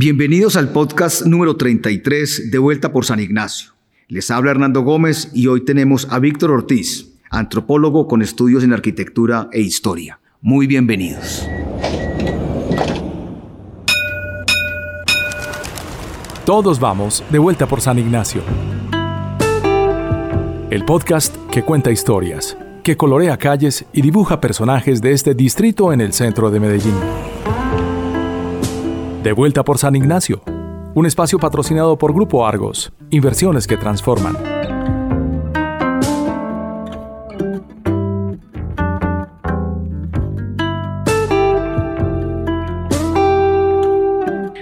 Bienvenidos al podcast número 33 de Vuelta por San Ignacio. Les habla Hernando Gómez y hoy tenemos a Víctor Ortiz, antropólogo con estudios en arquitectura e historia. Muy bienvenidos. Todos vamos de vuelta por San Ignacio. El podcast que cuenta historias, que colorea calles y dibuja personajes de este distrito en el centro de Medellín. De vuelta por San Ignacio, un espacio patrocinado por Grupo Argos, inversiones que transforman.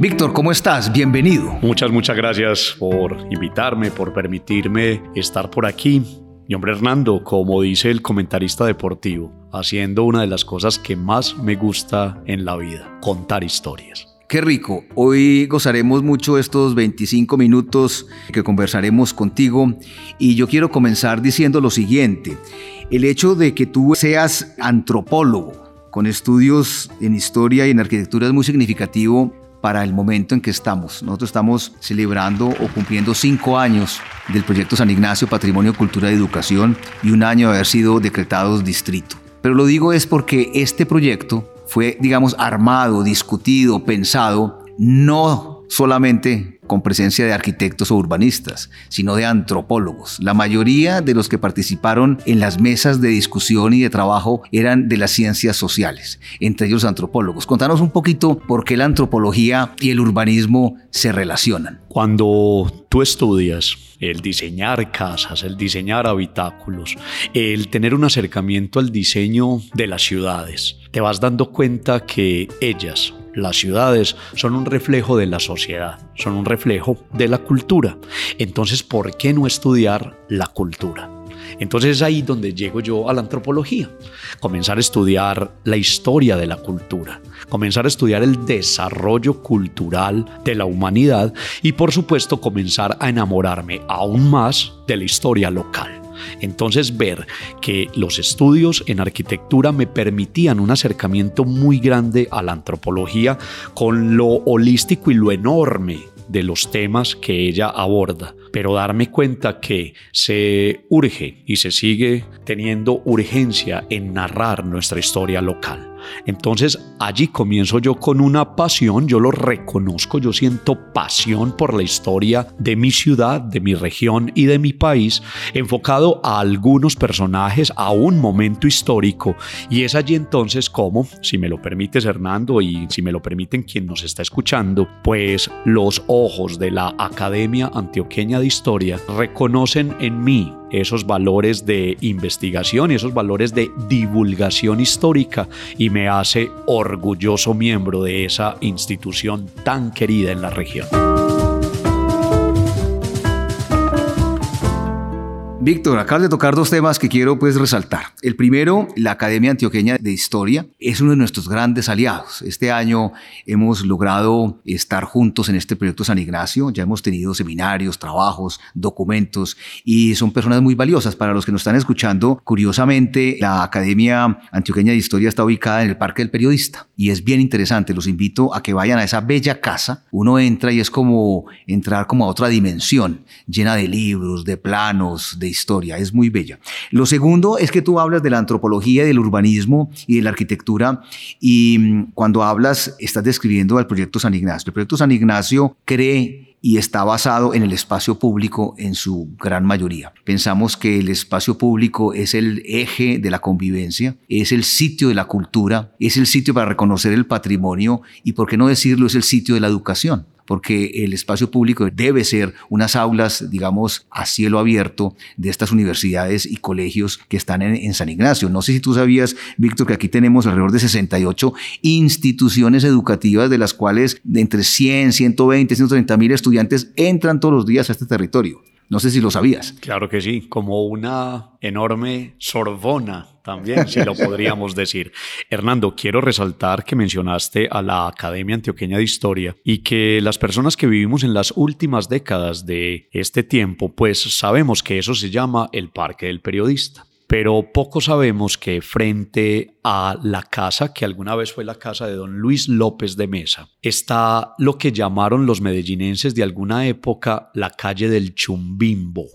Víctor, ¿cómo estás? Bienvenido. Muchas, muchas gracias por invitarme, por permitirme estar por aquí. Mi hombre Hernando, como dice el comentarista deportivo, haciendo una de las cosas que más me gusta en la vida, contar historias. Qué rico. Hoy gozaremos mucho estos 25 minutos que conversaremos contigo y yo quiero comenzar diciendo lo siguiente. El hecho de que tú seas antropólogo con estudios en historia y en arquitectura es muy significativo para el momento en que estamos. Nosotros estamos celebrando o cumpliendo cinco años del proyecto San Ignacio Patrimonio, Cultura y Educación y un año de haber sido decretados distrito. Pero lo digo es porque este proyecto fue, digamos, armado, discutido, pensado, no solamente con presencia de arquitectos o urbanistas, sino de antropólogos. La mayoría de los que participaron en las mesas de discusión y de trabajo eran de las ciencias sociales, entre ellos antropólogos. Contanos un poquito por qué la antropología y el urbanismo se relacionan. Cuando tú estudias el diseñar casas, el diseñar habitáculos, el tener un acercamiento al diseño de las ciudades, te vas dando cuenta que ellas, las ciudades, son un reflejo de la sociedad, son un reflejo de la cultura. Entonces, ¿por qué no estudiar la cultura? Entonces es ahí donde llego yo a la antropología. Comenzar a estudiar la historia de la cultura, comenzar a estudiar el desarrollo cultural de la humanidad y por supuesto comenzar a enamorarme aún más de la historia local. Entonces ver que los estudios en arquitectura me permitían un acercamiento muy grande a la antropología con lo holístico y lo enorme de los temas que ella aborda, pero darme cuenta que se urge y se sigue teniendo urgencia en narrar nuestra historia local. Entonces allí comienzo yo con una pasión, yo lo reconozco, yo siento pasión por la historia de mi ciudad, de mi región y de mi país, enfocado a algunos personajes, a un momento histórico. Y es allí entonces como, si me lo permites Hernando y si me lo permiten quien nos está escuchando, pues los ojos de la Academia Antioqueña de Historia reconocen en mí esos valores de investigación y esos valores de divulgación histórica y me hace orgulloso miembro de esa institución tan querida en la región. Víctor, acabas de tocar dos temas que quiero pues resaltar. El primero, la Academia Antioqueña de Historia es uno de nuestros grandes aliados. Este año hemos logrado estar juntos en este proyecto San Ignacio. Ya hemos tenido seminarios, trabajos, documentos y son personas muy valiosas para los que nos están escuchando. Curiosamente, la Academia Antioqueña de Historia está ubicada en el Parque del Periodista y es bien interesante. Los invito a que vayan a esa bella casa. Uno entra y es como entrar como a otra dimensión, llena de libros, de planos, de historia, es muy bella. Lo segundo es que tú hablas de la antropología, del urbanismo y de la arquitectura y mm, cuando hablas estás describiendo al proyecto San Ignacio. El proyecto San Ignacio cree y está basado en el espacio público en su gran mayoría. Pensamos que el espacio público es el eje de la convivencia, es el sitio de la cultura, es el sitio para reconocer el patrimonio y, por qué no decirlo, es el sitio de la educación porque el espacio público debe ser unas aulas, digamos, a cielo abierto de estas universidades y colegios que están en, San Ignacio. No sé si tú sabías, Víctor, que aquí tenemos alrededor de 68 instituciones educativas de las cuales de entre 100, 120, 130 mil estudiantes entran todos los días a este territorio. No sé si lo sabías. Claro que sí, como una enorme Sorbona también, si lo podríamos decir. Hernando, quiero resaltar que mencionaste a la Academia Antioqueña de Historia y que las personas que vivimos en las últimas décadas de este tiempo, pues sabemos que eso se llama el Parque del Periodista. Pero poco sabemos que frente a la casa, que alguna vez fue la casa de don Luis López de Mesa, está lo que llamaron los medellinenses de alguna época la calle del Chumbimbo.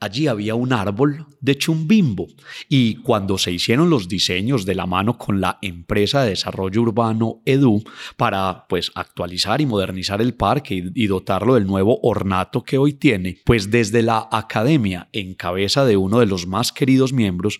Allí había un árbol de chumbimbo y cuando se hicieron los diseños de la mano con la empresa de desarrollo urbano Edu para pues actualizar y modernizar el parque y, y, dotarlo del nuevo ornato que hoy tiene, pues desde la academia en cabeza de uno de los más queridos miembros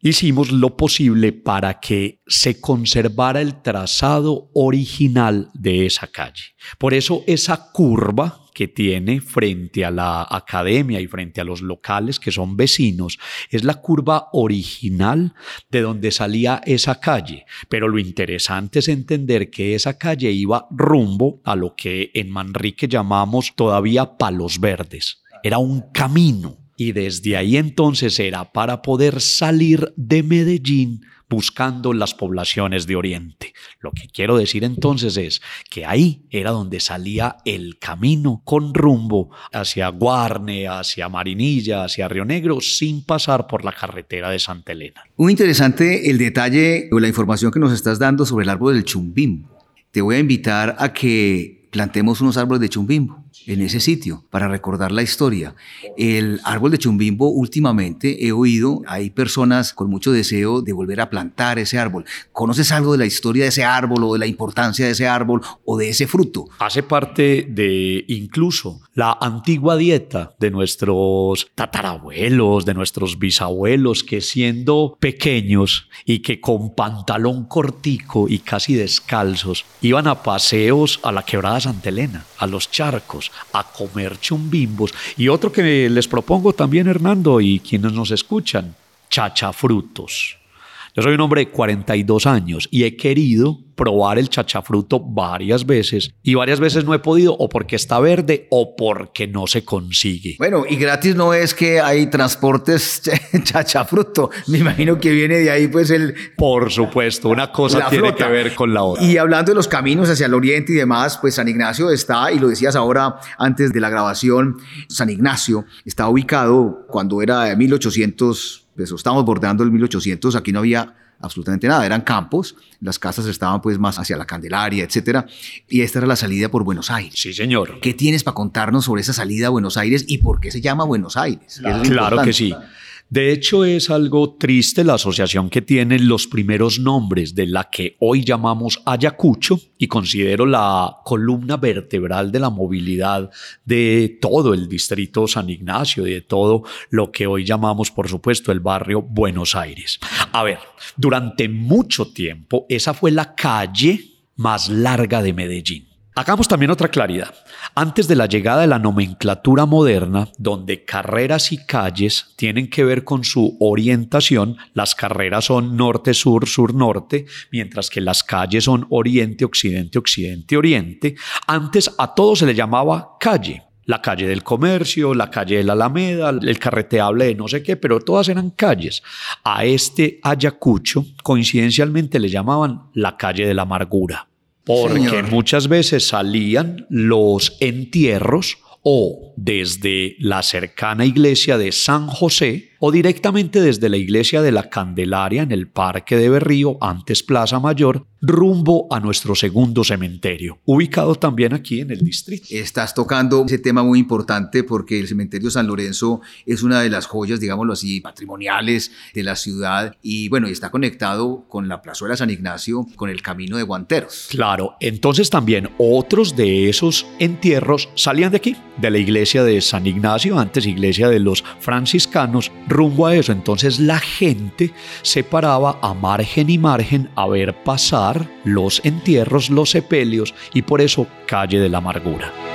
hicimos lo posible para que se conservara el trazado original de esa calle. Por eso esa curva que tiene frente a la academia y frente a los locales que son vecinos es la curva original de donde salía esa calle. Pero lo interesante es entender que esa calle iba rumbo a lo que en Manrique llamamos todavía palos verdes. Era un camino y desde ahí entonces era para poder salir de Medellín buscando las poblaciones de Oriente. Lo que quiero decir entonces es que ahí era donde salía el camino con rumbo hacia Guarne, hacia Marinilla, hacia Río Negro, sin pasar por la carretera de Santa Elena. Muy interesante el detalle o la información que nos estás dando sobre el árbol del chumbimbo. Te voy a invitar a que plantemos unos árboles de chumbimbo en ese sitio para recordar la historia. El árbol de Chumbimbo últimamente he oído, hay personas con mucho deseo de volver a plantar ese árbol. ¿Conoces algo de la historia de ese árbol o de la importancia de ese árbol o de ese fruto? Hace parte de incluso la antigua dieta de nuestros tatarabuelos, de nuestros bisabuelos, que siendo pequeños y que con pantalón cortico y casi descalzos iban a paseos a la quebrada Santa Elena, a los charcos, a comer chumbimbos. Y otro que les propongo también, Hernando, y quienes nos escuchan, chachafrutos. Yo soy un hombre de 42 años y he querido probar el chachafruto varias veces y varias veces no he podido o porque está verde o porque no se consigue. Bueno, y gratis no es que hay transportes chachafruto. Me imagino que viene de ahí pues el... Por supuesto, una cosa tiene flota. que ver con la otra. Y hablando de los caminos hacia el oriente y demás, pues San Ignacio está, y lo decías ahora antes de la grabación, San Ignacio está ubicado cuando era 1800 pues, estamos bordeando el 1800, aquí no había absolutamente nada, eran campos, las casas estaban pues más hacia la Candelaria, etcétera, y esta era la salida por Buenos Aires. Sí, señor. ¿Qué tienes para contarnos sobre esa salida a Buenos Aires y por qué se llama Buenos Aires? Claro, claro que sí. De hecho, es algo triste la asociación que tienen los primeros nombres de la que hoy llamamos Ayacucho y considero la columna vertebral de la movilidad de todo el distrito San Ignacio y de todo lo que hoy llamamos, por supuesto, el barrio Buenos Aires. A ver, durante mucho tiempo esa fue la calle más larga de Medellín. Hagamos también otra claridad. Antes de la llegada de la nomenclatura moderna, donde carreras y calles tienen que ver con su orientación, las carreras son norte-sur, sur-norte, mientras que las calles son oriente-occidente, occidente-oriente, antes a todo se le llamaba calle. La calle del comercio, la calle de la Alameda, el carreteable de no sé qué, pero todas eran calles. A este Ayacucho, coincidencialmente, le llamaban la calle de la amargura porque Señor. muchas veces salían los entierros o desde la cercana iglesia de San José o directamente desde la iglesia de la Candelaria en el Parque de Berrío, antes Plaza Mayor, rumbo a nuestro segundo cementerio, ubicado también aquí en el distrito. Estás tocando ese tema muy importante porque el cementerio San Lorenzo es una de las joyas, digámoslo así, patrimoniales de la ciudad y bueno, está conectado con la plazuela San Ignacio, con el camino de Guanteros. Claro, entonces también otros de esos entierros salían de aquí, de la iglesia de San Ignacio, antes iglesia de los franciscanos, rumbo a eso. Entonces la gente se paraba a margen y margen a ver pasar los entierros, los sepelios y por eso calle de la amargura.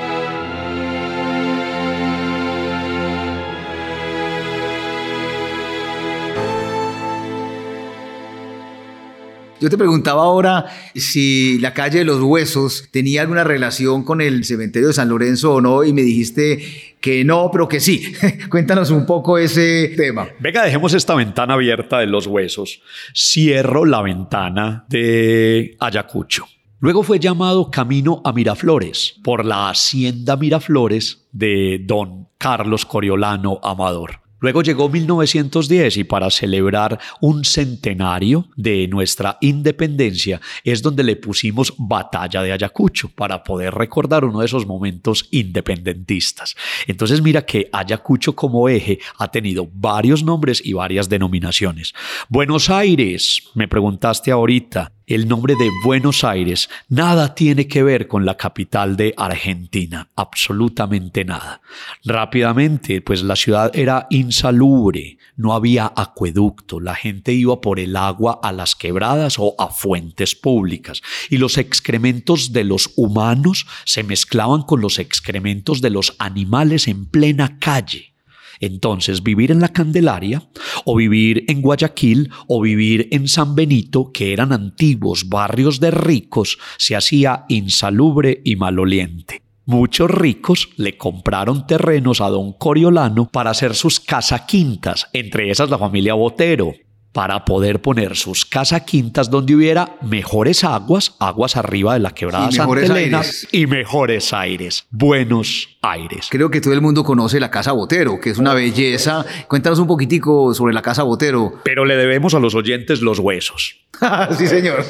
Yo te preguntaba ahora si la calle de los huesos tenía alguna relación con el cementerio de San Lorenzo o no y me dijiste que no, pero que sí. Cuéntanos un poco ese tema. Venga, dejemos esta ventana abierta de los huesos. Cierro la ventana de Ayacucho. Luego fue llamado Camino a Miraflores por la hacienda Miraflores de don Carlos Coriolano Amador. Luego llegó 1910 y para celebrar un centenario de nuestra independencia es donde le pusimos Batalla de Ayacucho para poder recordar uno de esos momentos independentistas. Entonces mira que Ayacucho como eje ha tenido varios nombres y varias denominaciones. Buenos Aires, me preguntaste ahorita, el nombre de Buenos Aires nada tiene que ver con la capital de Argentina, absolutamente nada. Rápidamente, pues la ciudad era insalubre, no había acueducto, la gente iba por el agua a las quebradas o a fuentes públicas y los excrementos de los humanos se mezclaban con los excrementos de los animales en plena calle. Entonces, vivir en la Candelaria o vivir en Guayaquil o vivir en San Benito, que eran antiguos barrios de ricos, se hacía insalubre y maloliente. Muchos ricos le compraron terrenos a don Coriolano para hacer sus casaquintas, entre esas la familia Botero, para poder poner sus casa quintas donde hubiera mejores aguas, aguas arriba de la quebrada Santa Elena y mejores aires, buenos aires. Creo que todo el mundo conoce la Casa Botero, que es una belleza. Cuéntanos un poquitico sobre la Casa Botero. Pero le debemos a los oyentes los huesos. sí, señor.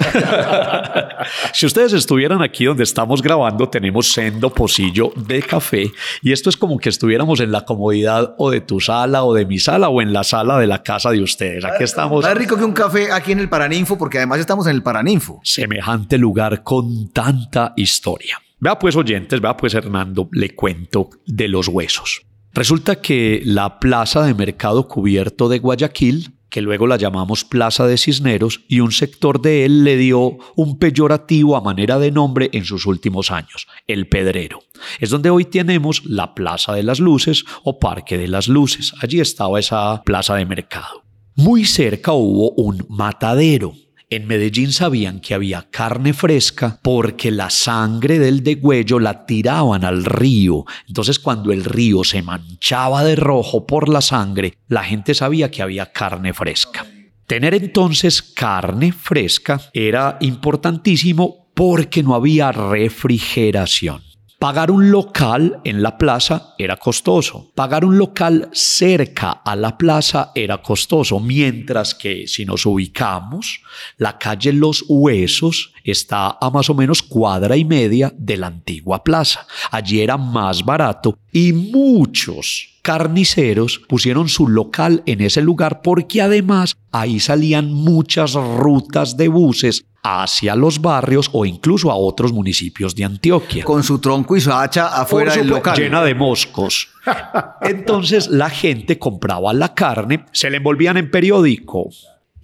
si ustedes estuvieran aquí donde estamos grabando, tenemos sendo pocillo de café y esto es como que estuviéramos en la comodidad o de tu sala o de mi sala o en la sala de la casa de ustedes. Aquí estamos más rico que un café aquí en el Paraninfo, porque además estamos en el Paraninfo. Semejante lugar con tanta historia. Vea pues oyentes, vea pues Hernando, le cuento de los huesos. Resulta que la plaza de mercado cubierto de Guayaquil, que luego la llamamos Plaza de Cisneros, y un sector de él le dio un peyorativo a manera de nombre en sus últimos años, el Pedrero. Es donde hoy tenemos la Plaza de las Luces o Parque de las Luces. Allí estaba esa plaza de mercado. Muy cerca hubo un matadero. En Medellín sabían que había carne fresca porque la sangre del degüello la tiraban al río. Entonces cuando el río se manchaba de rojo por la sangre, la gente sabía que había carne fresca. Tener entonces carne fresca era importantísimo porque no había refrigeración. Pagar un local en la plaza era costoso. Pagar un local cerca a la plaza era costoso, mientras que si nos ubicamos, la calle Los Huesos está a más o menos cuadra y media de la antigua plaza. Allí era más barato y muchos carniceros pusieron su local en ese lugar porque además ahí salían muchas rutas de buses hacia los barrios o incluso a otros municipios de Antioquia. Con su tronco y su hacha afuera del local. Llena de moscos. Entonces la gente compraba la carne, se le envolvían en periódico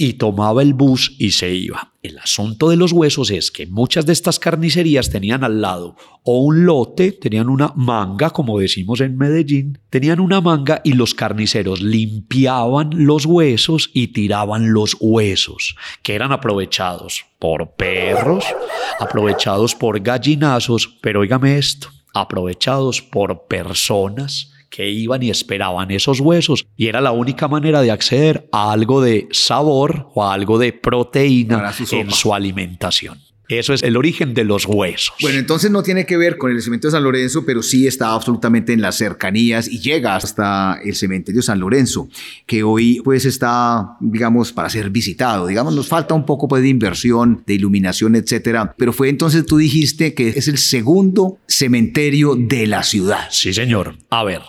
y tomaba el bus y se iba. El asunto de los huesos es que muchas de estas carnicerías tenían al lado o un lote, tenían una manga, como decimos en Medellín, tenían una manga y los carniceros limpiaban los huesos y tiraban los huesos, que eran aprovechados por perros, aprovechados por gallinazos, pero oígame esto, aprovechados por personas que iban y esperaban esos huesos y era la única manera de acceder a algo de sabor o a algo de proteína en su alimentación. Eso es el origen de los huesos. Bueno, entonces no tiene que ver con el cementerio de San Lorenzo, pero sí está absolutamente en las cercanías y llega hasta el cementerio de San Lorenzo, que hoy pues está, digamos, para ser visitado. Digamos, nos falta un poco pues, de inversión, de iluminación, etcétera. Pero fue entonces tú dijiste que es el segundo cementerio de la ciudad. Sí, señor. A ver,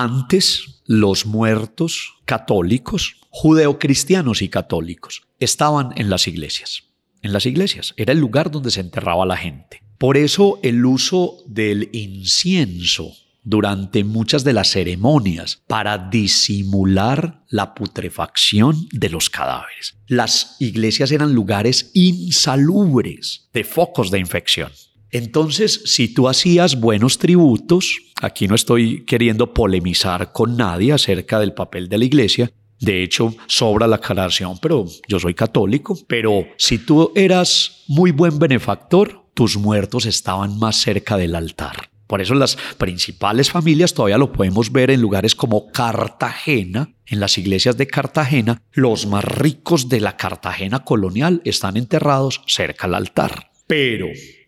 antes los muertos católicos, judeocristianos y católicos, estaban en las iglesias. En las iglesias era el lugar donde se enterraba la gente. Por eso el uso del incienso durante muchas de las ceremonias para disimular la putrefacción de los cadáveres. Las iglesias eran lugares insalubres de focos de infección. Entonces, si tú hacías buenos tributos, aquí no estoy queriendo polemizar con nadie acerca del papel de la iglesia, de hecho, sobra la aclaración, pero yo soy católico, pero si tú eras muy buen benefactor, tus muertos estaban más cerca del altar. Por eso las principales familias todavía lo podemos ver en lugares como Cartagena, en las iglesias de Cartagena, los más ricos de la Cartagena colonial están enterrados cerca al altar. Pero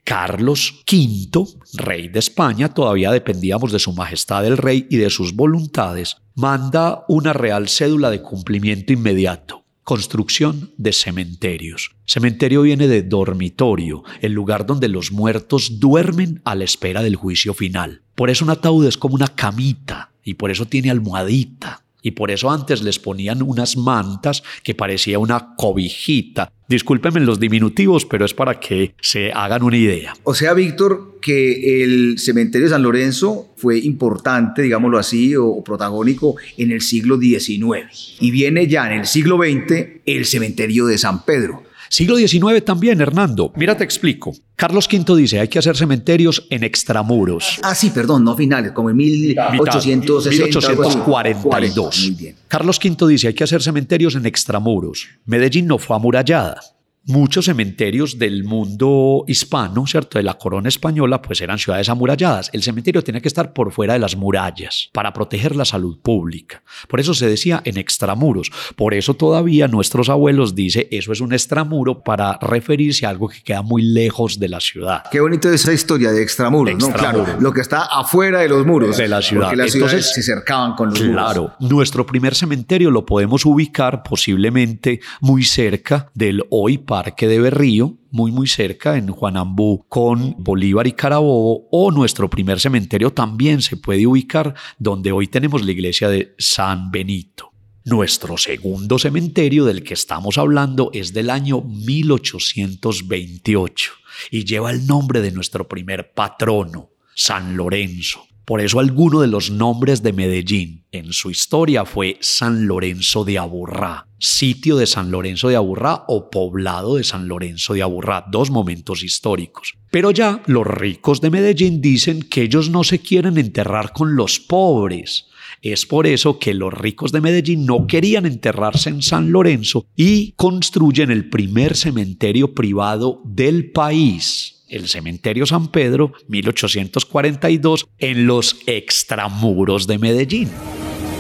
Carlos V, rey de España, todavía dependíamos de su majestad el rey y de sus voluntades. manda una real cédula de cumplimiento inmediato. Construcción de cementerios. Cementerio viene de dormitorio, el lugar donde los muertos duermen a la espera del juicio final. Por eso un ataúd es como una camita y por eso tiene almohadita. Y por eso antes les ponían unas mantas que parecía una cobijita. Discúlpenme los diminutivos, pero es para que se hagan una idea. O sea, Víctor, que el cementerio de San Lorenzo fue importante, digámoslo así, o protagónico en el siglo XIX. Y viene ya en el siglo XX el cementerio de San Pedro. Siglo XIX también, Hernando. Mira, te explico. Carlos V dice, hay que hacer cementerios en extramuros. Ah, sí, perdón, no finales, como en 1860. 1842. Muy bien. Carlos V dice, hay que hacer cementerios en extramuros. Medellín no fue amurallada muchos cementerios del mundo hispano, ¿cierto? De la corona española, pues eran ciudades amuralladas. El cementerio tenía que estar por fuera de las murallas para proteger la salud pública. Por eso se decía en extramuros. Por eso todavía nuestros abuelos dicen eso es un extramuro para referirse a algo que queda muy lejos de la ciudad. Qué bonito esa historia de extramuros, ¿no? Claro, lo que está afuera de los muros. De la ciudad. Porque las Entonces, se cercaban con los muros. Claro, nuestro primer cementerio lo podemos ubicar posiblemente muy cerca del hoy Parque de Berrío, muy muy cerca en Juanambú con Bolívar y Carabobo o nuestro primer cementerio también se puede ubicar donde hoy tenemos la iglesia de San Benito. Nuestro segundo cementerio del que estamos hablando es del año 1828 y lleva el nombre de nuestro primer patrono, San Lorenzo. Por eso alguno de los nombres de Medellín en su historia fue San Lorenzo de Aburrá, sitio de San Lorenzo de Aburrá o poblado de San Lorenzo de Aburrá, dos momentos históricos. Pero ya los ricos de Medellín dicen que ellos no se quieren enterrar con los pobres. Es por eso que los ricos de Medellín no querían enterrarse en San Lorenzo y construyen el primer cementerio privado del país el cementerio San Pedro, 1842, en los extramuros de Medellín.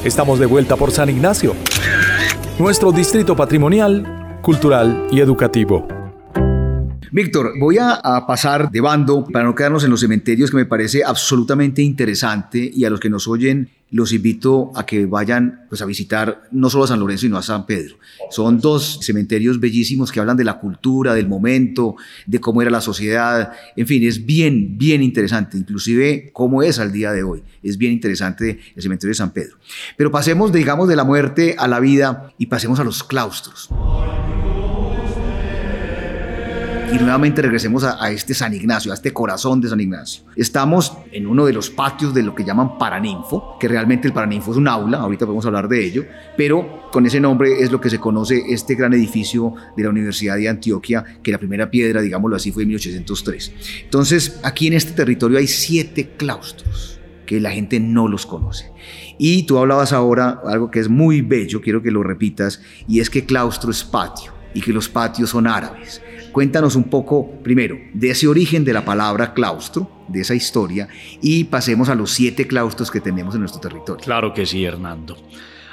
Estamos de vuelta por San Ignacio, nuestro distrito patrimonial, cultural y educativo. Víctor, voy a, pasar de bando para no quedarnos en los cementerios que me parece absolutamente interesante y a los que nos oyen los invito a que vayan pues, a visitar no solo a San Lorenzo, sino a San Pedro. Son dos cementerios bellísimos que hablan de la cultura, del momento, de cómo era la sociedad. En fin, es bien, bien interesante, inclusive cómo es al día de hoy. Es bien interesante el cementerio de San Pedro. Pero pasemos, digamos, de la muerte a la vida y pasemos a los claustros y nuevamente regresemos a, este San Ignacio, a este corazón de San Ignacio. Estamos en uno de los patios de lo que llaman Paraninfo, que realmente el Paraninfo es un aula, ahorita podemos hablar de ello, pero con ese nombre es lo que se conoce este gran edificio de la Universidad de Antioquia, que la primera piedra, digámoslo así, fue en 1803. Entonces, aquí en este territorio hay siete claustros que la gente no los conoce. Y tú hablabas ahora algo que es muy bello, quiero que lo repitas, y es que claustro es patio y que los patios son árabes. Cuéntanos un poco, primero, de ese origen de la palabra claustro, de esa historia, y pasemos a los siete claustros que tenemos en nuestro territorio. Claro que sí, Hernando.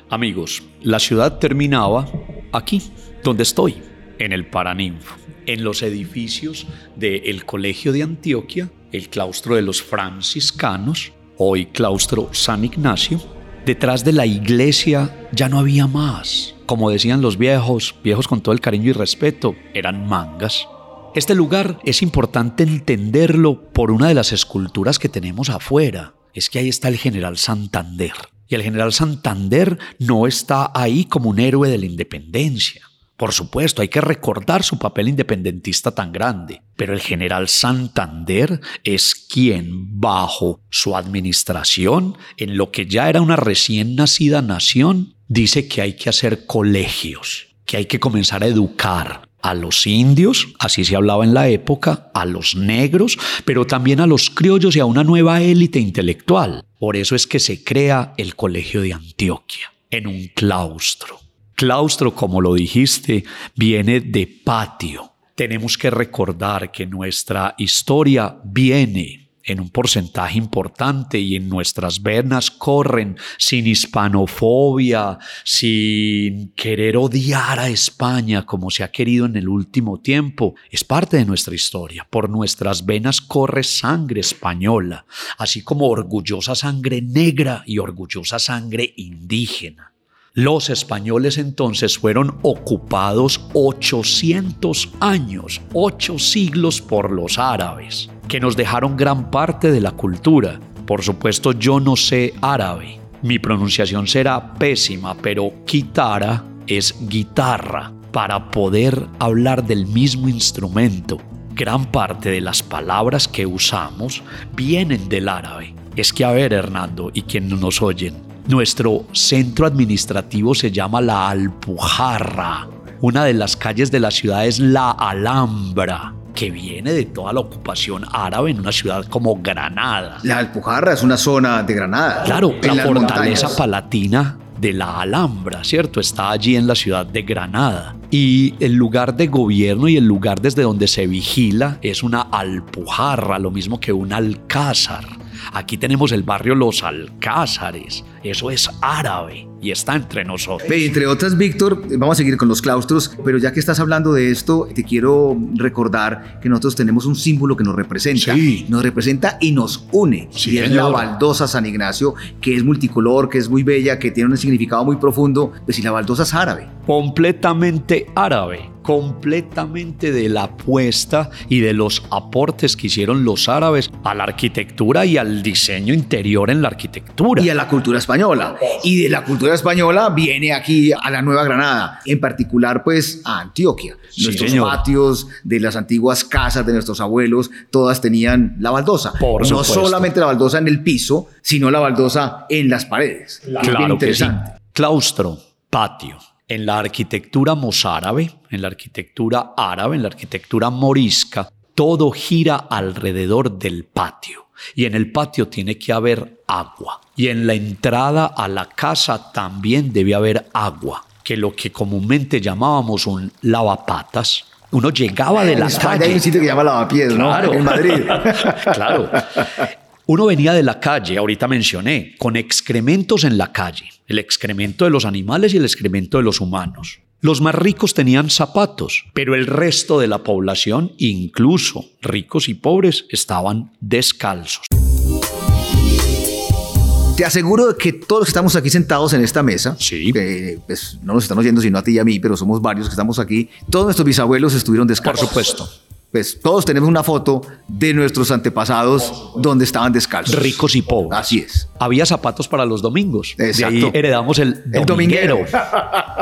Amigos, la ciudad terminaba aquí, donde estoy, en el Paraninfo, en los edificios del Colegio de Antioquia, el claustro de los franciscanos, hoy claustro San Ignacio. Detrás de la iglesia ya no había más como decían los viejos, viejos con todo el cariño y respeto, eran mangas. Este lugar es importante entenderlo por una de las esculturas que tenemos afuera. Es que ahí está el general Santander. Y el general Santander no está ahí como un héroe de la independencia. Por supuesto, hay que recordar su papel independentista tan grande, pero el general Santander es quien, bajo su administración, en lo que ya era una recién nacida nación, dice que hay que hacer colegios, que hay que comenzar a educar a los indios, así se hablaba en la época, a los negros, pero también a los criollos y a una nueva élite intelectual. Por eso es que se crea el Colegio de Antioquia, en un claustro. Claustro, como lo dijiste, viene de patio. Tenemos que recordar que nuestra historia viene en un porcentaje importante y en nuestras venas corren sin hispanofobia, sin querer odiar a España como se ha querido en el último tiempo, es parte de nuestra historia. Por nuestras venas corre sangre española, así como orgullosa sangre negra y orgullosa sangre indígena. Los españoles entonces fueron ocupados 800 años, 8 siglos por los árabes, que nos dejaron gran parte de la cultura. Por supuesto yo no sé árabe, mi pronunciación será pésima, pero kitara es guitarra para poder hablar del mismo instrumento. Gran parte de las palabras que usamos vienen del árabe. Es que a ver, Hernando, y quienes nos oyen, nuestro centro administrativo se llama La Alpujarra. Una de las calles de la ciudad es La Alhambra que viene de toda la ocupación árabe en una ciudad como Granada. La Alpujarra es una zona de Granada. Claro, la fortaleza palatina de la Alhambra, ¿cierto? Está allí en la ciudad de Granada. Y el lugar de gobierno y el lugar desde donde se vigila es una alpujarra, lo mismo que un alcázar. Aquí tenemos el barrio Los Alcázares. Eso es árabe y está entre nosotros. Entre otras, Víctor, vamos a seguir con los claustros, pero ya que estás hablando de esto, te quiero recordar que nosotros tenemos un símbolo que nos representa. Sí. Nos representa y nos une. Sí, y es la baldosa San Ignacio, que es multicolor, que es muy bella, que tiene un significado muy profundo. Pues y la baldosa es árabe. completamente árabe, completamente de la apuesta y de los aportes que hicieron los árabes a la arquitectura y al diseño interior en la arquitectura. y a la cultura española. Y de la cultura española viene aquí a la Nueva Granada, en particular pues a Antioquia. Nuestros patios de las antiguas casas de nuestros abuelos, todas tenían la baldosa. Por no supuesto. solamente la baldosa en el piso, sino la baldosa en las paredes. bien Claro que sí. Claustro, patio. En la arquitectura mozárabe, en la arquitectura árabe, en la arquitectura morisca, todo gira alrededor del patio. Y en el patio tiene que haber agua. Y en la entrada a la casa también debe haber agua, que lo que comúnmente llamábamos un lavapatas. Uno llegaba de la España hay calle. un sitio que se llama Lavapiés, Claro. ¿no? En Madrid. claro. Uno venía de la calle, ahorita mencioné, con excrementos en la calle, el excremento de los animales y el excremento de los humanos. Los más ricos tenían zapatos, pero el resto de la población, incluso ricos y pobres, estaban descalzos. Te aseguro que todos los que estamos aquí sentados en esta mesa, Sí. que, pues, no nos están oyendo sino a ti y a mí, pero somos varios que estamos aquí, todos nuestros bisabuelos estuvieron descalzos. Por supuesto. Pues todos tenemos una foto de nuestros antepasados donde estaban descalzos. Ricos y pobres. Así es. Había zapatos para los domingos. De ahí Exacto. heredamos el dominguero.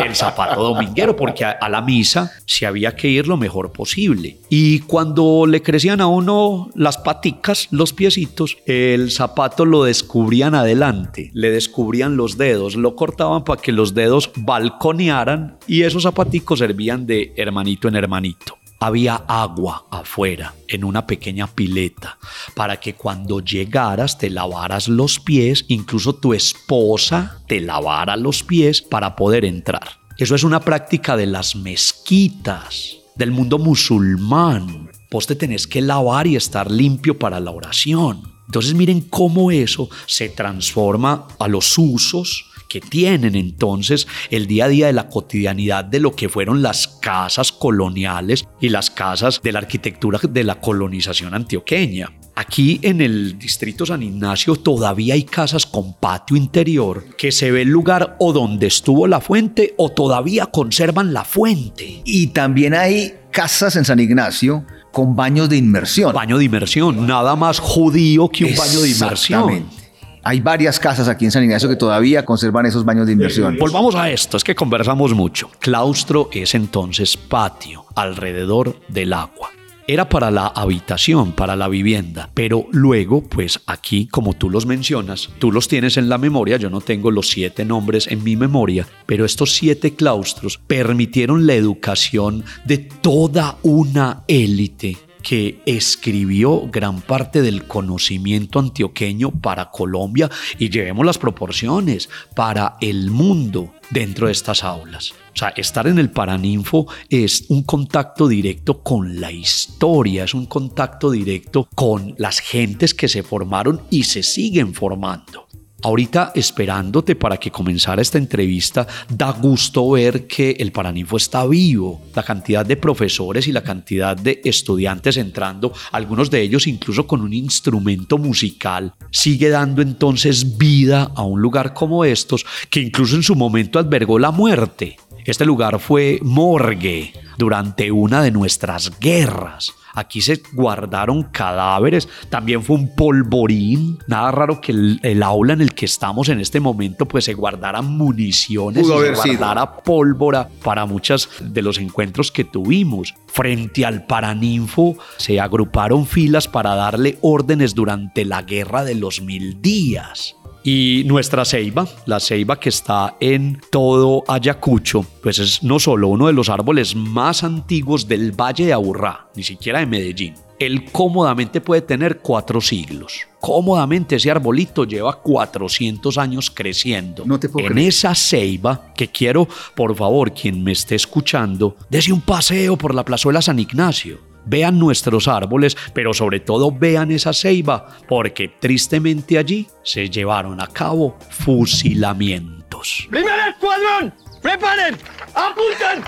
el zapato dominguero, porque a, a la misa se había que ir lo mejor posible. Y cuando le crecían a uno las paticas, los piecitos, el zapato lo descubrían adelante, le descubrían los dedos, lo cortaban para que los dedos balconearan y esos zapaticos servían de hermanito en hermanito había agua afuera en una pequeña pileta para que cuando llegaras te lavaras los pies, incluso tu esposa te lavara los pies para poder entrar. Eso es una práctica de las mezquitas, del mundo musulmán. Vos te tenés que lavar y estar limpio para la oración. Entonces miren cómo eso se transforma a los usos que tienen entonces el día a día de la cotidianidad de lo que fueron las casas coloniales y las casas de la arquitectura de la colonización antioqueña. Aquí en el distrito San Ignacio todavía hay casas con patio interior que se ve el lugar o donde estuvo la fuente o todavía conservan la fuente. Y también hay casas en San Ignacio con baños de inmersión. Baño de inmersión, nada más judío que un baño de inmersión. Hay varias casas aquí en San Ignacio que todavía conservan esos baños de inmersión. Volvamos a esto, es que conversamos mucho. Claustro es entonces patio alrededor del agua. Era para la habitación, para la vivienda, pero luego, pues aquí, como tú los mencionas, tú los tienes en la memoria, yo no tengo los siete nombres en mi memoria, pero estos siete claustros permitieron la educación de toda una élite que escribió gran parte del conocimiento antioqueño para Colombia y llevemos las proporciones para el mundo dentro de estas aulas. O sea, estar en el Paraninfo es un contacto directo con la historia, es un contacto directo con las gentes que se formaron y se siguen formando. Ahorita esperándote para que comenzara esta entrevista, da gusto ver que el Paraninfo está vivo, la cantidad de profesores y la cantidad de estudiantes entrando, algunos de ellos incluso con un instrumento musical, sigue dando entonces vida a un lugar como estos, que incluso en su momento albergó la muerte. Este lugar fue morgue durante una de nuestras guerras. Aquí se guardaron cadáveres, también fue un polvorín. Nada raro que el, aula en el que estamos en este momento pues se guardaran municiones y se guardara pólvora para muchos de los encuentros que tuvimos. Frente al Paraninfo se agruparon filas para darle órdenes durante la guerra de los mil días. Y nuestra ceiba, la ceiba que está en todo Ayacucho, pues es no solo uno de los árboles más antiguos del Valle de Aburrá, ni siquiera de Medellín. Él cómodamente puede tener cuatro siglos. Cómodamente ese arbolito lleva 400 años creciendo. No te puedo en esa ceiba, que quiero, por favor, quien me esté escuchando, dése un paseo por la plazuela San Ignacio vean nuestros árboles, pero sobre todo vean esa ceiba, porque tristemente allí se llevaron a cabo fusilamientos. ¡Primer escuadrón! ¡Preparen! ¡Apunten!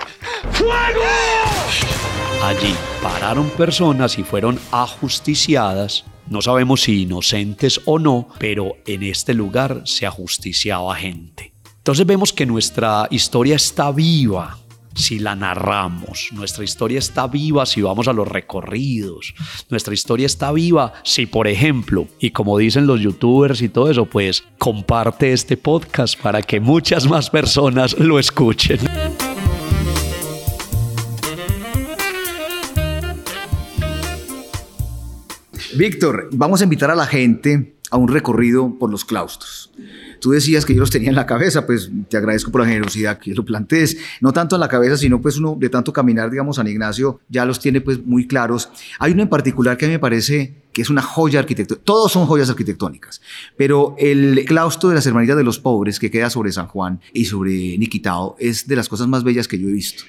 ¡Fuego! Allí pararon personas y fueron ajusticiadas. No sabemos si inocentes o no, pero en este lugar se ajusticiaba gente. Entonces vemos que nuestra historia está viva, si la narramos. Nuestra historia está viva si vamos a los recorridos. Nuestra historia está viva si, por ejemplo, y como dicen los youtubers y todo eso, pues comparte este podcast para que muchas más personas lo escuchen. Víctor, vamos a invitar a la gente a un recorrido por los claustros. Tú decías que yo los tenía en la cabeza, pues te agradezco por la generosidad que lo plantees. No tanto en la cabeza, sino pues uno de tanto caminar, digamos, San Ignacio ya los tiene pues muy claros. Hay uno en particular que a mí me parece que es una joya arquitectónica. Todos son joyas arquitectónicas, pero el claustro de las Hermanitas de los Pobres que queda sobre San Juan y sobre Niquitao es de las cosas más bellas que yo he visto.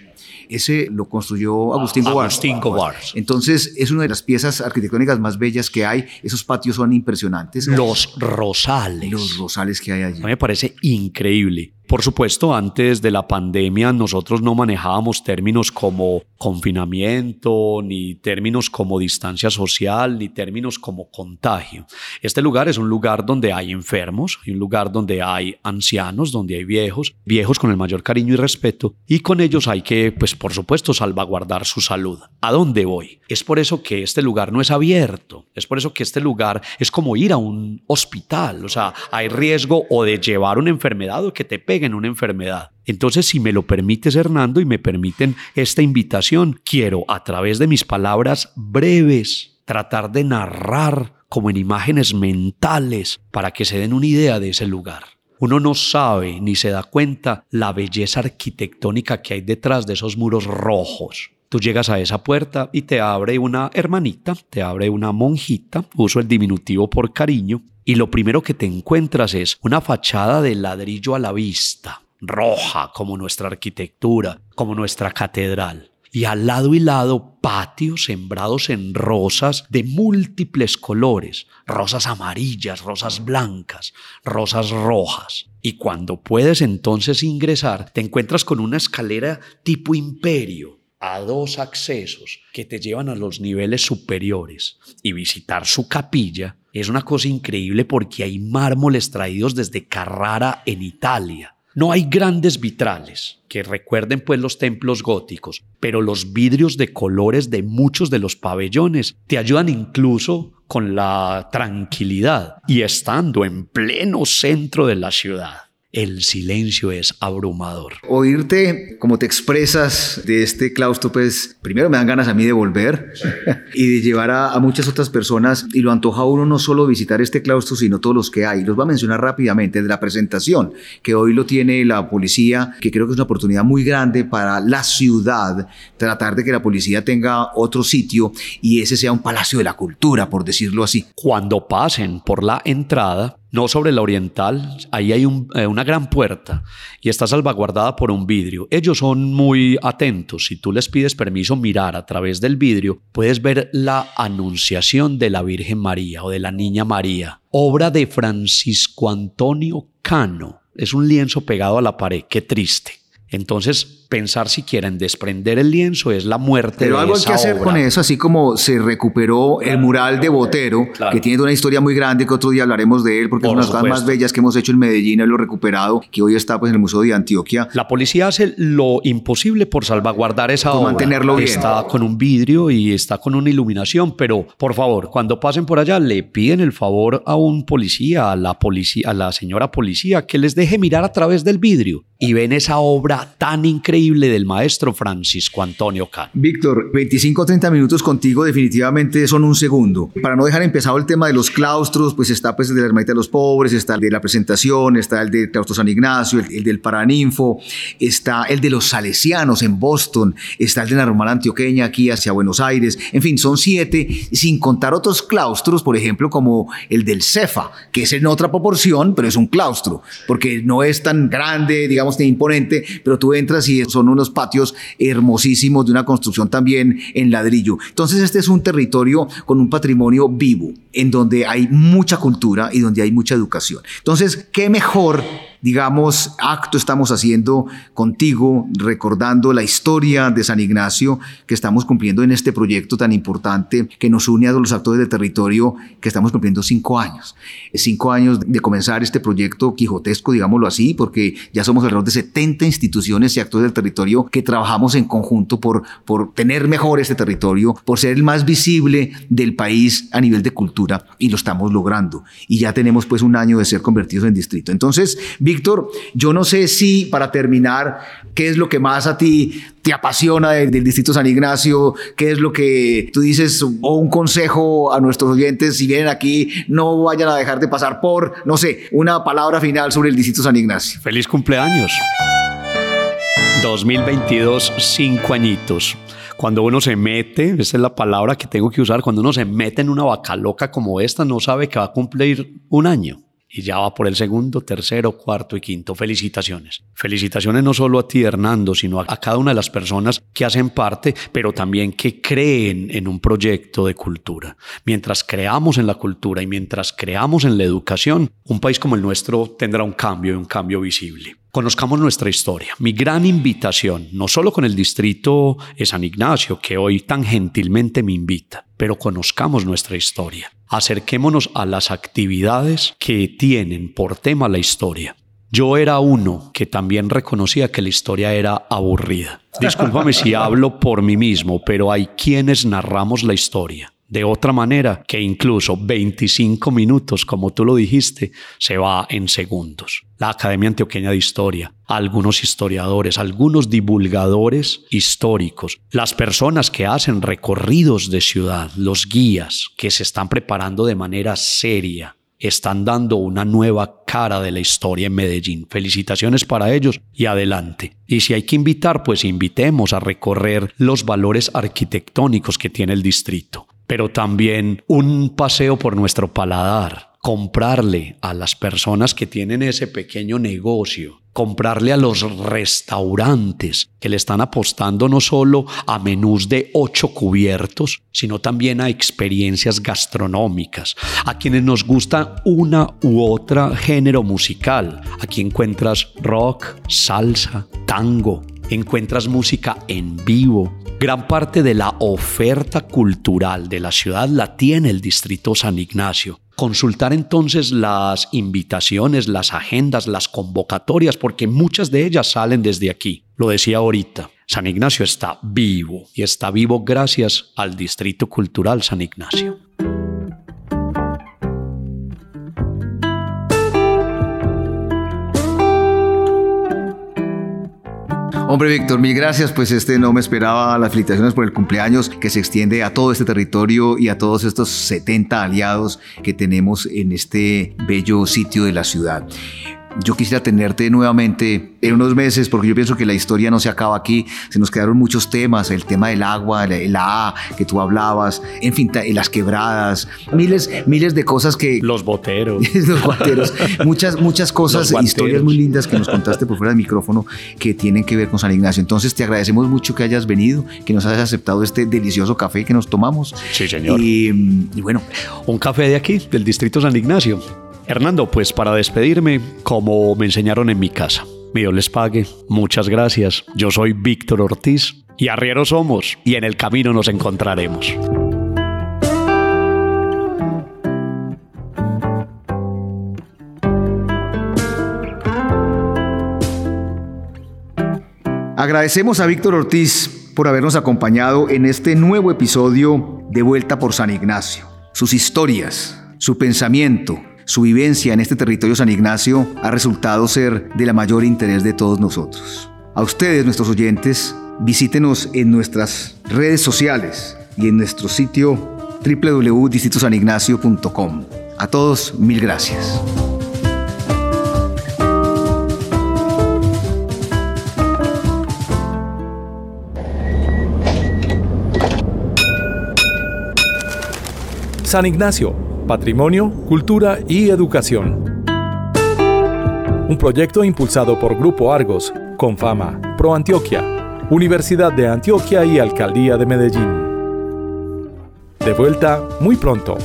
Ese lo construyó Agustín Gobar. Agustín Gobar. Entonces es una de las piezas arquitectónicas más bellas que hay. Esos patios son impresionantes. Los rosales. Los rosales que hay allí. me parece increíble. Por supuesto, antes de la pandemia nosotros no manejábamos términos como confinamiento, ni términos como distancia social, ni términos como contagio. Este lugar es un lugar donde hay enfermos, hay un lugar donde hay ancianos, donde hay viejos, viejos con el mayor cariño y respeto, y con ellos hay que, pues por supuesto, salvaguardar su salud. ¿A dónde voy? Es por eso que este lugar no es abierto, es por eso que este lugar es como ir a un hospital, o sea, hay riesgo o de llevar una enfermedad o que te en una enfermedad. Entonces, si me lo permites, Hernando, y me permiten esta invitación, quiero a través de mis palabras breves tratar de narrar como en imágenes mentales para que se den una idea de ese lugar. Uno no sabe ni se da cuenta la belleza arquitectónica que hay detrás de esos muros rojos. Tú llegas a esa puerta y te abre una hermanita, te abre una monjita, uso el diminutivo por cariño, y lo primero que te encuentras es una fachada de ladrillo a la vista, roja como nuestra arquitectura, como nuestra catedral. Y al lado y lado patios sembrados en rosas de múltiples colores, rosas amarillas, rosas blancas, rosas rojas. Y cuando puedes entonces ingresar, te encuentras con una escalera tipo imperio, a dos accesos que te llevan a los niveles superiores y visitar su capilla es una cosa increíble porque hay mármoles traídos desde Carrara en Italia. No hay grandes vitrales que recuerden pues los templos góticos, pero los vidrios de colores de muchos de los pabellones te ayudan incluso con la tranquilidad y estando en pleno centro de la ciudad el silencio es abrumador. Oírte como te expresas de este claustro, pues primero me dan ganas a mí de volver y de llevar a, a, muchas otras personas y lo antoja uno no solo visitar este claustro, sino todos los que hay. Los voy a mencionar rápidamente de la presentación que hoy lo tiene la policía, que creo que es una oportunidad muy grande para la ciudad, tratar de que la policía tenga otro sitio y ese sea un palacio de la cultura, por decirlo así. Cuando pasen por la entrada, no sobre la oriental, ahí hay eh, una gran puerta y está salvaguardada por un vidrio. Ellos son muy atentos. Si tú les pides permiso mirar a través del vidrio, puedes ver la anunciación de la Virgen María o de la Niña María, obra de Francisco Antonio Cano. Es un lienzo pegado a la pared. Qué triste. Entonces, pensar si quieren desprender el lienzo es la muerte Pero algo hay que hacer con eso, así como se recuperó el mural de Botero, que tiene una historia muy grande, que otro día hablaremos de él, porque es una de las cosas más bellas que hemos hecho en Medellín, lo recuperado, que hoy está pues, en el Museo de Antioquia. La policía hace lo imposible por salvaguardar esa por obra. mantenerlo bien. Está con un vidrio y está con una iluminación, pero por favor, cuando pasen por allá, le piden el favor a un policía, a la policía, a la señora policía, que les deje mirar a través del vidrio y ven esa obra tan increíble del maestro Francisco Antonio Cano. Víctor, 25 o 30 minutos contigo definitivamente son un segundo. Para no dejar empezado el tema de los claustros, pues está pues el de la Hermanita de los Pobres, está el de la presentación, está el del Claustro San Ignacio, el, el, del Paraninfo, está el de los Salesianos en Boston, está el de la Normal Antioqueña aquí hacia Buenos Aires, en fin, son siete, sin contar otros claustros, por ejemplo, como el del Cefa, que es en otra proporción, pero es un claustro, porque no es tan grande, digamos, de imponente, pero tú entras y son unos patios hermosísimos de una construcción también en ladrillo. Entonces este es un territorio con un patrimonio vivo, en donde hay mucha cultura y donde hay mucha educación. Entonces, ¿qué mejor digamos, acto estamos haciendo contigo, recordando la historia de San Ignacio que estamos cumpliendo en este proyecto tan importante que nos une a los actores del territorio que estamos cumpliendo cinco años. Cinco años de comenzar este proyecto quijotesco, digámoslo así, porque ya somos alrededor de 70 instituciones y actores del territorio que trabajamos en conjunto por, por tener mejor este territorio, por ser el más visible del país a nivel de cultura y lo estamos logrando. Y ya tenemos pues un año de ser convertidos en distrito. Entonces, Víctor, yo no sé si para terminar, ¿qué es lo que más a ti te apasiona del, Distrito San Ignacio? ¿Qué es lo que tú dices o un consejo a nuestros oyentes si vienen aquí, no vayan a dejar de pasar por, no sé, una palabra final sobre el Distrito San Ignacio? Feliz cumpleaños. 2022, cinco añitos cuando uno se mete, esa es la palabra que tengo que usar, cuando uno se mete en una vaca loca como esta, no sabe que va a cumplir un año y ya va por el segundo, tercero, cuarto y quinto. Felicitaciones. Felicitaciones no solo a ti, Hernando, sino a, cada una de las personas que hacen parte, pero también que creen en un proyecto de cultura. Mientras creamos en la cultura y mientras creamos en la educación, un país como el nuestro tendrá un cambio y un cambio visible conozcamos nuestra historia. Mi gran invitación, no solo con el distrito de San Ignacio, que hoy tan gentilmente me invita, pero conozcamos nuestra historia. Acerquémonos a las actividades que tienen por tema la historia. Yo era uno que también reconocía que la historia era aburrida. Discúlpame si hablo por mí mismo, pero hay quienes narramos la historia de otra manera que incluso 25 minutos, como tú lo dijiste, se va en segundos. La Academia Antioqueña de Historia, algunos historiadores, algunos divulgadores históricos, las personas que hacen recorridos de ciudad, los guías que se están preparando de manera seria, están dando una nueva cara de la historia en Medellín. Felicitaciones para ellos y adelante. Y si hay que invitar, pues invitemos a recorrer los valores arquitectónicos que tiene el distrito pero también un paseo por nuestro paladar, comprarle a las personas que tienen ese pequeño negocio, comprarle a los restaurantes que le están apostando no solo a menús de ocho cubiertos, sino también a experiencias gastronómicas, a quienes nos gusta una u otra género musical. Aquí encuentras rock, salsa, tango, encuentras música en vivo. Gran parte de la oferta cultural de la ciudad la tiene el Distrito San Ignacio. Consultar entonces las invitaciones, las agendas, las convocatorias, porque muchas de ellas salen desde aquí. Lo decía ahorita, San Ignacio está vivo y está vivo gracias al Distrito Cultural San Ignacio. Hombre, Víctor, mil gracias. Pues este no me esperaba las felicitaciones por el cumpleaños que se extiende a todo este territorio y a todos estos 70 aliados que tenemos en este bello sitio de la ciudad yo quisiera tenerte nuevamente en unos meses, porque yo pienso que la historia no se acaba aquí. Se nos quedaron muchos temas, el tema del agua, la A que tú hablabas, en fin, las quebradas, miles, miles de cosas que... Los boteros. los boteros. muchas, muchas cosas, historias muy lindas que nos contaste por fuera del micrófono que tienen que ver con San Ignacio. Entonces te agradecemos mucho que hayas venido, que nos hayas aceptado este delicioso café que nos tomamos. Sí, señor. y, y bueno. Un café de aquí, del distrito San Ignacio. Hernando, pues para despedirme, como me enseñaron en mi casa. Mi Dios les pague. Muchas gracias. Yo soy Víctor Ortiz y arrieros somos y en el camino nos encontraremos. Agradecemos a Víctor Ortiz por habernos acompañado en este nuevo episodio de Vuelta por San Ignacio. Sus historias, su pensamiento, su vivencia en este territorio San Ignacio ha resultado ser de la mayor interés de todos nosotros. A ustedes, nuestros oyentes, visítenos en nuestras redes sociales y en nuestro sitio www.distritosanignacio.com. A todos, mil gracias. San Ignacio Patrimonio, Cultura y Educación. Un proyecto impulsado por Grupo Argos, con fama, Pro Antioquia, Universidad de Antioquia y Alcaldía de Medellín. De vuelta muy pronto.